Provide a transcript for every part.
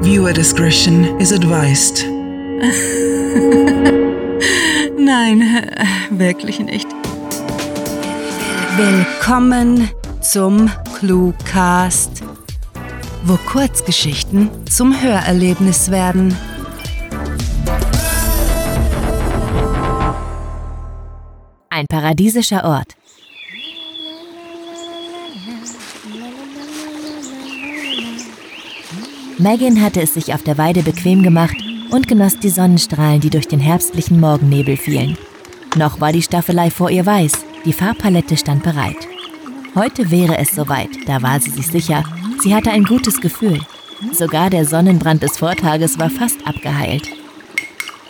Viewer discretion is advised. Nein, wirklich nicht. Willkommen zum Cluecast, wo Kurzgeschichten zum Hörerlebnis werden. Ein paradiesischer Ort. Megan hatte es sich auf der Weide bequem gemacht und genoss die Sonnenstrahlen, die durch den herbstlichen Morgennebel fielen. Noch war die Staffelei vor ihr weiß, die Farbpalette stand bereit. Heute wäre es soweit, da war sie sich sicher. Sie hatte ein gutes Gefühl. Sogar der Sonnenbrand des Vortages war fast abgeheilt.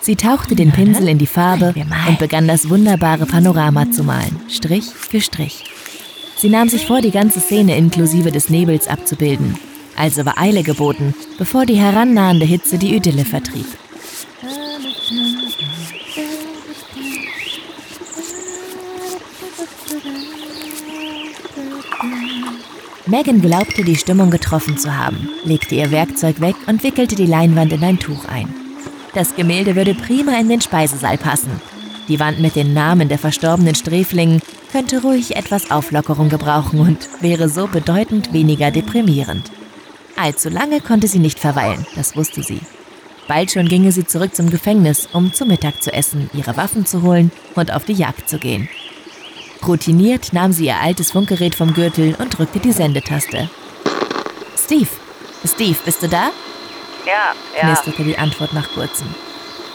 Sie tauchte den Pinsel in die Farbe und begann das wunderbare Panorama zu malen, Strich für Strich. Sie nahm sich vor, die ganze Szene inklusive des Nebels abzubilden. Also war Eile geboten, bevor die herannahende Hitze die Idylle vertrieb. Megan glaubte, die Stimmung getroffen zu haben, legte ihr Werkzeug weg und wickelte die Leinwand in ein Tuch ein. Das Gemälde würde prima in den Speisesaal passen. Die Wand mit den Namen der verstorbenen Sträflingen könnte ruhig etwas Auflockerung gebrauchen und wäre so bedeutend weniger deprimierend. Allzu lange konnte sie nicht verweilen, das wusste sie. Bald schon ginge sie zurück zum Gefängnis, um zu Mittag zu essen, ihre Waffen zu holen und auf die Jagd zu gehen. Routiniert nahm sie ihr altes Funkgerät vom Gürtel und drückte die Sendetaste. Steve, Steve, bist du da? Ja, ja. knisterte die Antwort nach kurzem.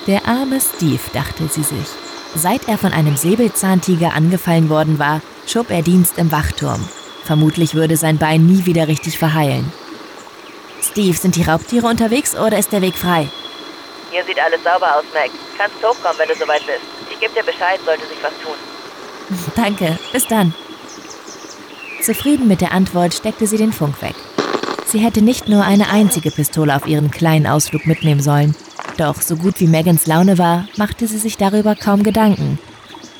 Der arme Steve, dachte sie sich. Seit er von einem Säbelzahntiger angefallen worden war, schob er Dienst im Wachturm. Vermutlich würde sein Bein nie wieder richtig verheilen. Steve, sind die Raubtiere unterwegs oder ist der Weg frei? Hier sieht alles sauber aus, Mac. Kannst hochkommen, wenn du soweit bist. Ich gebe dir Bescheid, sollte sich was tun. Danke, bis dann. Zufrieden mit der Antwort steckte sie den Funk weg. Sie hätte nicht nur eine einzige Pistole auf ihren kleinen Ausflug mitnehmen sollen. Doch so gut wie Megans Laune war, machte sie sich darüber kaum Gedanken.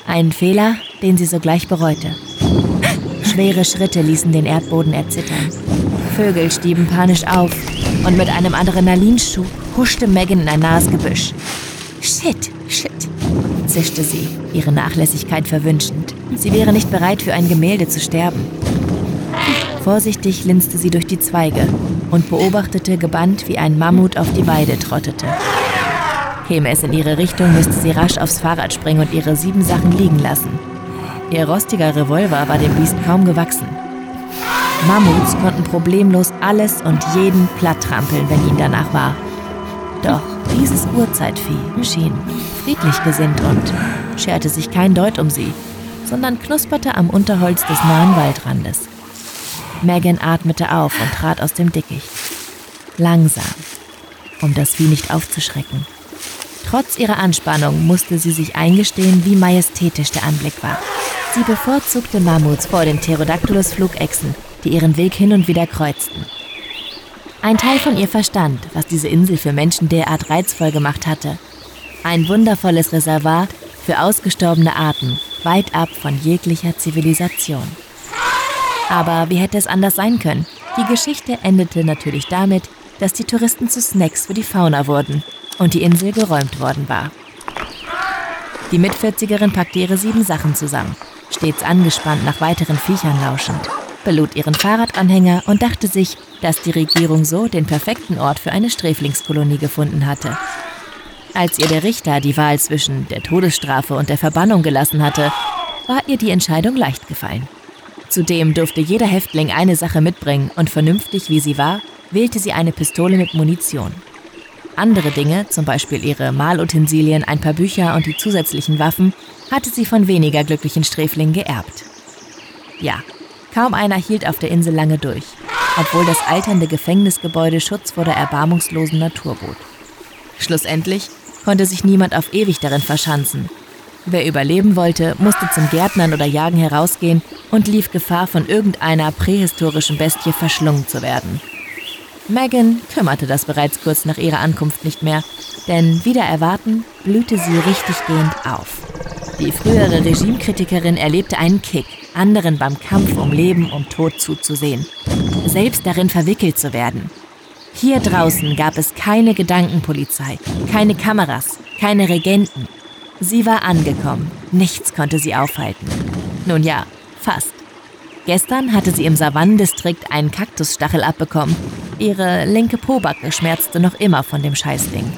Ein Fehler, den sie sogleich bereute. Schwere Schritte ließen den Erdboden erzittern. Vögel stieben panisch auf und mit einem Adrenalinschub huschte Megan in ein nahes Gebüsch. Shit, shit, zischte sie, ihre Nachlässigkeit verwünschend. Sie wäre nicht bereit, für ein Gemälde zu sterben. Vorsichtig linste sie durch die Zweige und beobachtete gebannt, wie ein Mammut auf die Weide trottete. Käme es in ihre Richtung, müsste sie rasch aufs Fahrrad springen und ihre sieben Sachen liegen lassen. Ihr rostiger Revolver war dem Biest kaum gewachsen. Mammuts konnten problemlos alles und jeden platt trampeln, wenn ihnen danach war. Doch dieses Urzeitvieh schien friedlich gesinnt und scherte sich kein Deut um sie, sondern knusperte am Unterholz des nahen Waldrandes. Megan atmete auf und trat aus dem Dickicht. Langsam, um das Vieh nicht aufzuschrecken. Trotz ihrer Anspannung musste sie sich eingestehen, wie majestätisch der Anblick war. Sie bevorzugte Mammuts vor den Pterodactylus-Flugechsen, die ihren Weg hin und wieder kreuzten. Ein Teil von ihr verstand, was diese Insel für Menschen derart reizvoll gemacht hatte. Ein wundervolles Reservoir für ausgestorbene Arten, weit ab von jeglicher Zivilisation. Aber wie hätte es anders sein können? Die Geschichte endete natürlich damit, dass die Touristen zu Snacks für die Fauna wurden und die Insel geräumt worden war. Die Mitvierzigerin packte ihre sieben Sachen zusammen, stets angespannt nach weiteren Viechern lauschend belud ihren Fahrradanhänger und dachte sich, dass die Regierung so den perfekten Ort für eine Sträflingskolonie gefunden hatte. Als ihr der Richter die Wahl zwischen der Todesstrafe und der Verbannung gelassen hatte, war ihr die Entscheidung leicht gefallen. Zudem durfte jeder Häftling eine Sache mitbringen und vernünftig wie sie war, wählte sie eine Pistole mit Munition. Andere Dinge, zum Beispiel ihre Malutensilien, ein paar Bücher und die zusätzlichen Waffen, hatte sie von weniger glücklichen Sträflingen geerbt. Ja, Kaum einer hielt auf der Insel lange durch, obwohl das alternde Gefängnisgebäude Schutz vor der erbarmungslosen Natur bot. Schlussendlich konnte sich niemand auf ewig darin verschanzen. Wer überleben wollte, musste zum Gärtnern oder Jagen herausgehen und lief Gefahr, von irgendeiner prähistorischen Bestie verschlungen zu werden. Megan kümmerte das bereits kurz nach ihrer Ankunft nicht mehr, denn wieder erwarten blühte sie richtiggehend auf. Die frühere Regimekritikerin erlebte einen Kick, anderen beim Kampf um Leben und Tod zuzusehen, selbst darin verwickelt zu werden. Hier draußen gab es keine Gedankenpolizei, keine Kameras, keine Regenten. Sie war angekommen. Nichts konnte sie aufhalten. Nun ja, fast. Gestern hatte sie im Savannendistrikt einen Kaktusstachel abbekommen. Ihre linke Pobacke schmerzte noch immer von dem Scheißding.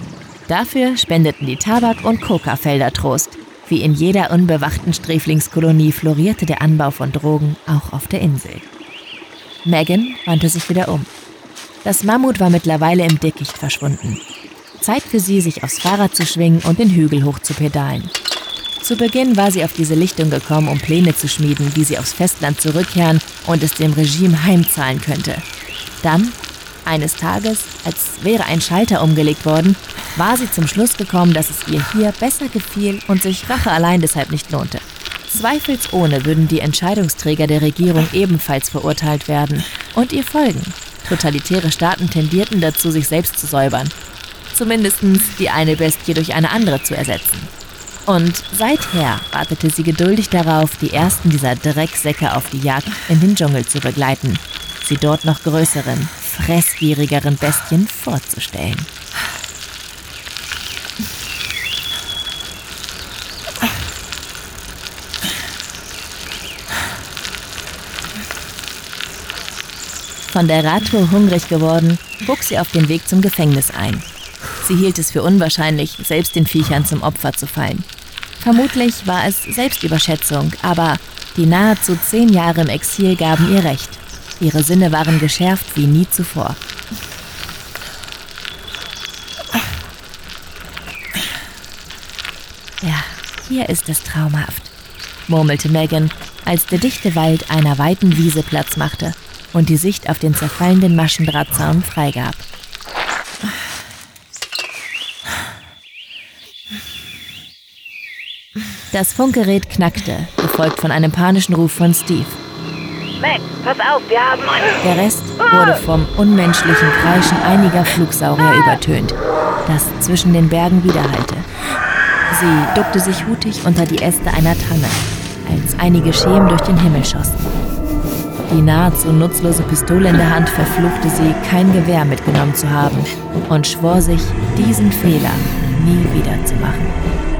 Dafür spendeten die Tabak- und Coca-Felder Trost. Wie in jeder unbewachten Sträflingskolonie florierte der Anbau von Drogen auch auf der Insel. Megan wandte sich wieder um. Das Mammut war mittlerweile im Dickicht verschwunden. Zeit für sie, sich aufs Fahrrad zu schwingen und den Hügel hoch zu pedalen. Zu Beginn war sie auf diese Lichtung gekommen, um Pläne zu schmieden, wie sie aufs Festland zurückkehren und es dem Regime heimzahlen könnte. Dann, eines Tages, als wäre ein Schalter umgelegt worden, war sie zum Schluss gekommen, dass es ihr hier besser gefiel und sich Rache allein deshalb nicht lohnte. Zweifelsohne würden die Entscheidungsträger der Regierung ebenfalls verurteilt werden und ihr folgen. Totalitäre Staaten tendierten dazu, sich selbst zu säubern. Zumindest die eine Bestie durch eine andere zu ersetzen. Und seither wartete sie geduldig darauf, die ersten dieser Drecksäcke auf die Jagd in den Dschungel zu begleiten, sie dort noch größeren, fressgierigeren Bestien vorzustellen. Von der Radtour hungrig geworden, bog sie auf den Weg zum Gefängnis ein. Sie hielt es für unwahrscheinlich, selbst den Viechern zum Opfer zu fallen. Vermutlich war es Selbstüberschätzung, aber die nahezu zehn Jahre im Exil gaben ihr recht. Ihre Sinne waren geschärft wie nie zuvor. Ja, hier ist es traumhaft, murmelte Megan, als der dichte Wald einer weiten Wiese Platz machte und die Sicht auf den zerfallenden Maschendrahtzaun freigab. Das Funkgerät knackte, gefolgt von einem panischen Ruf von Steve. Mac, pass auf, wir haben einen... Der Rest wurde vom unmenschlichen Kreischen einiger Flugsaurier übertönt, das zwischen den Bergen widerhallte. Sie duckte sich hutig unter die Äste einer Tanne, als einige Schemen durch den Himmel schossen. Die nahezu nutzlose Pistole in der Hand verfluchte sie, kein Gewehr mitgenommen zu haben und schwor sich, diesen Fehler nie wieder zu machen.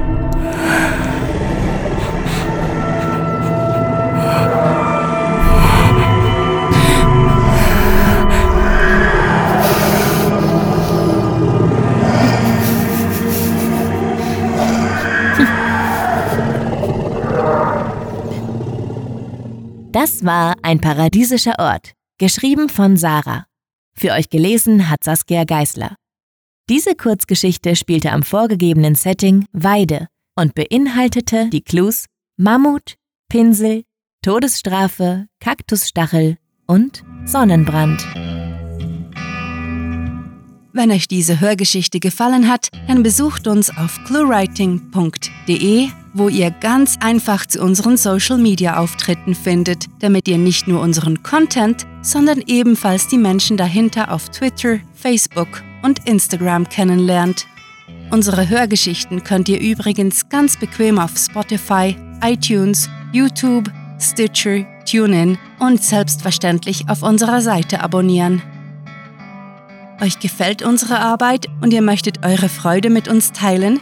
Das war ein paradiesischer Ort, geschrieben von Sarah. Für euch gelesen hat Saskia Geißler. Diese Kurzgeschichte spielte am vorgegebenen Setting Weide und beinhaltete die Clues Mammut, Pinsel, Todesstrafe, Kaktusstachel und Sonnenbrand. Wenn euch diese Hörgeschichte gefallen hat, dann besucht uns auf cluewriting.de, wo ihr ganz einfach zu unseren Social Media Auftritten findet, damit ihr nicht nur unseren Content, sondern ebenfalls die Menschen dahinter auf Twitter, Facebook und Instagram kennenlernt. Unsere Hörgeschichten könnt ihr übrigens ganz bequem auf Spotify, iTunes, YouTube, Stitcher, TuneIn und selbstverständlich auf unserer Seite abonnieren. Euch gefällt unsere Arbeit und ihr möchtet eure Freude mit uns teilen?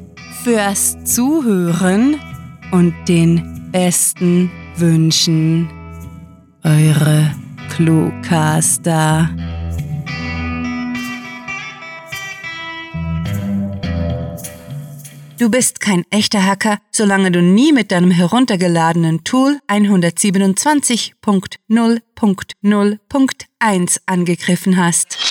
fürs Zuhören und den besten Wünschen. Eure Cluecaster. Du bist kein echter Hacker, solange du nie mit deinem heruntergeladenen Tool 127.0.0.1 angegriffen hast.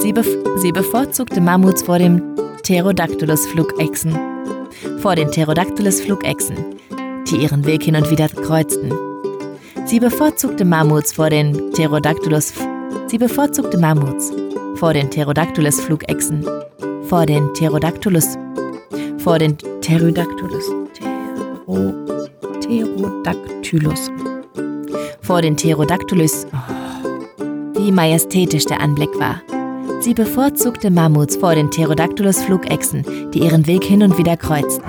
Sie, bef sie bevorzugte Mammuts vor dem Pterodactylus-Flugechsen. Vor den Pterodactylus-Flugechsen, die ihren Weg hin und wieder kreuzten. Sie bevorzugte Mammuts vor den Pterodactylus. Sie bevorzugte Mammuts vor den Pterodactylus-Flugechsen. Vor den Pterodactylus. Vor den Pterodactylus. Ptero, Pterodactylus. Vor den Pterodactylus. Oh, wie majestätisch der Anblick war. Sie bevorzugte Mammuts vor den Pterodactylus-Flugechsen, die ihren Weg hin und wieder kreuzten.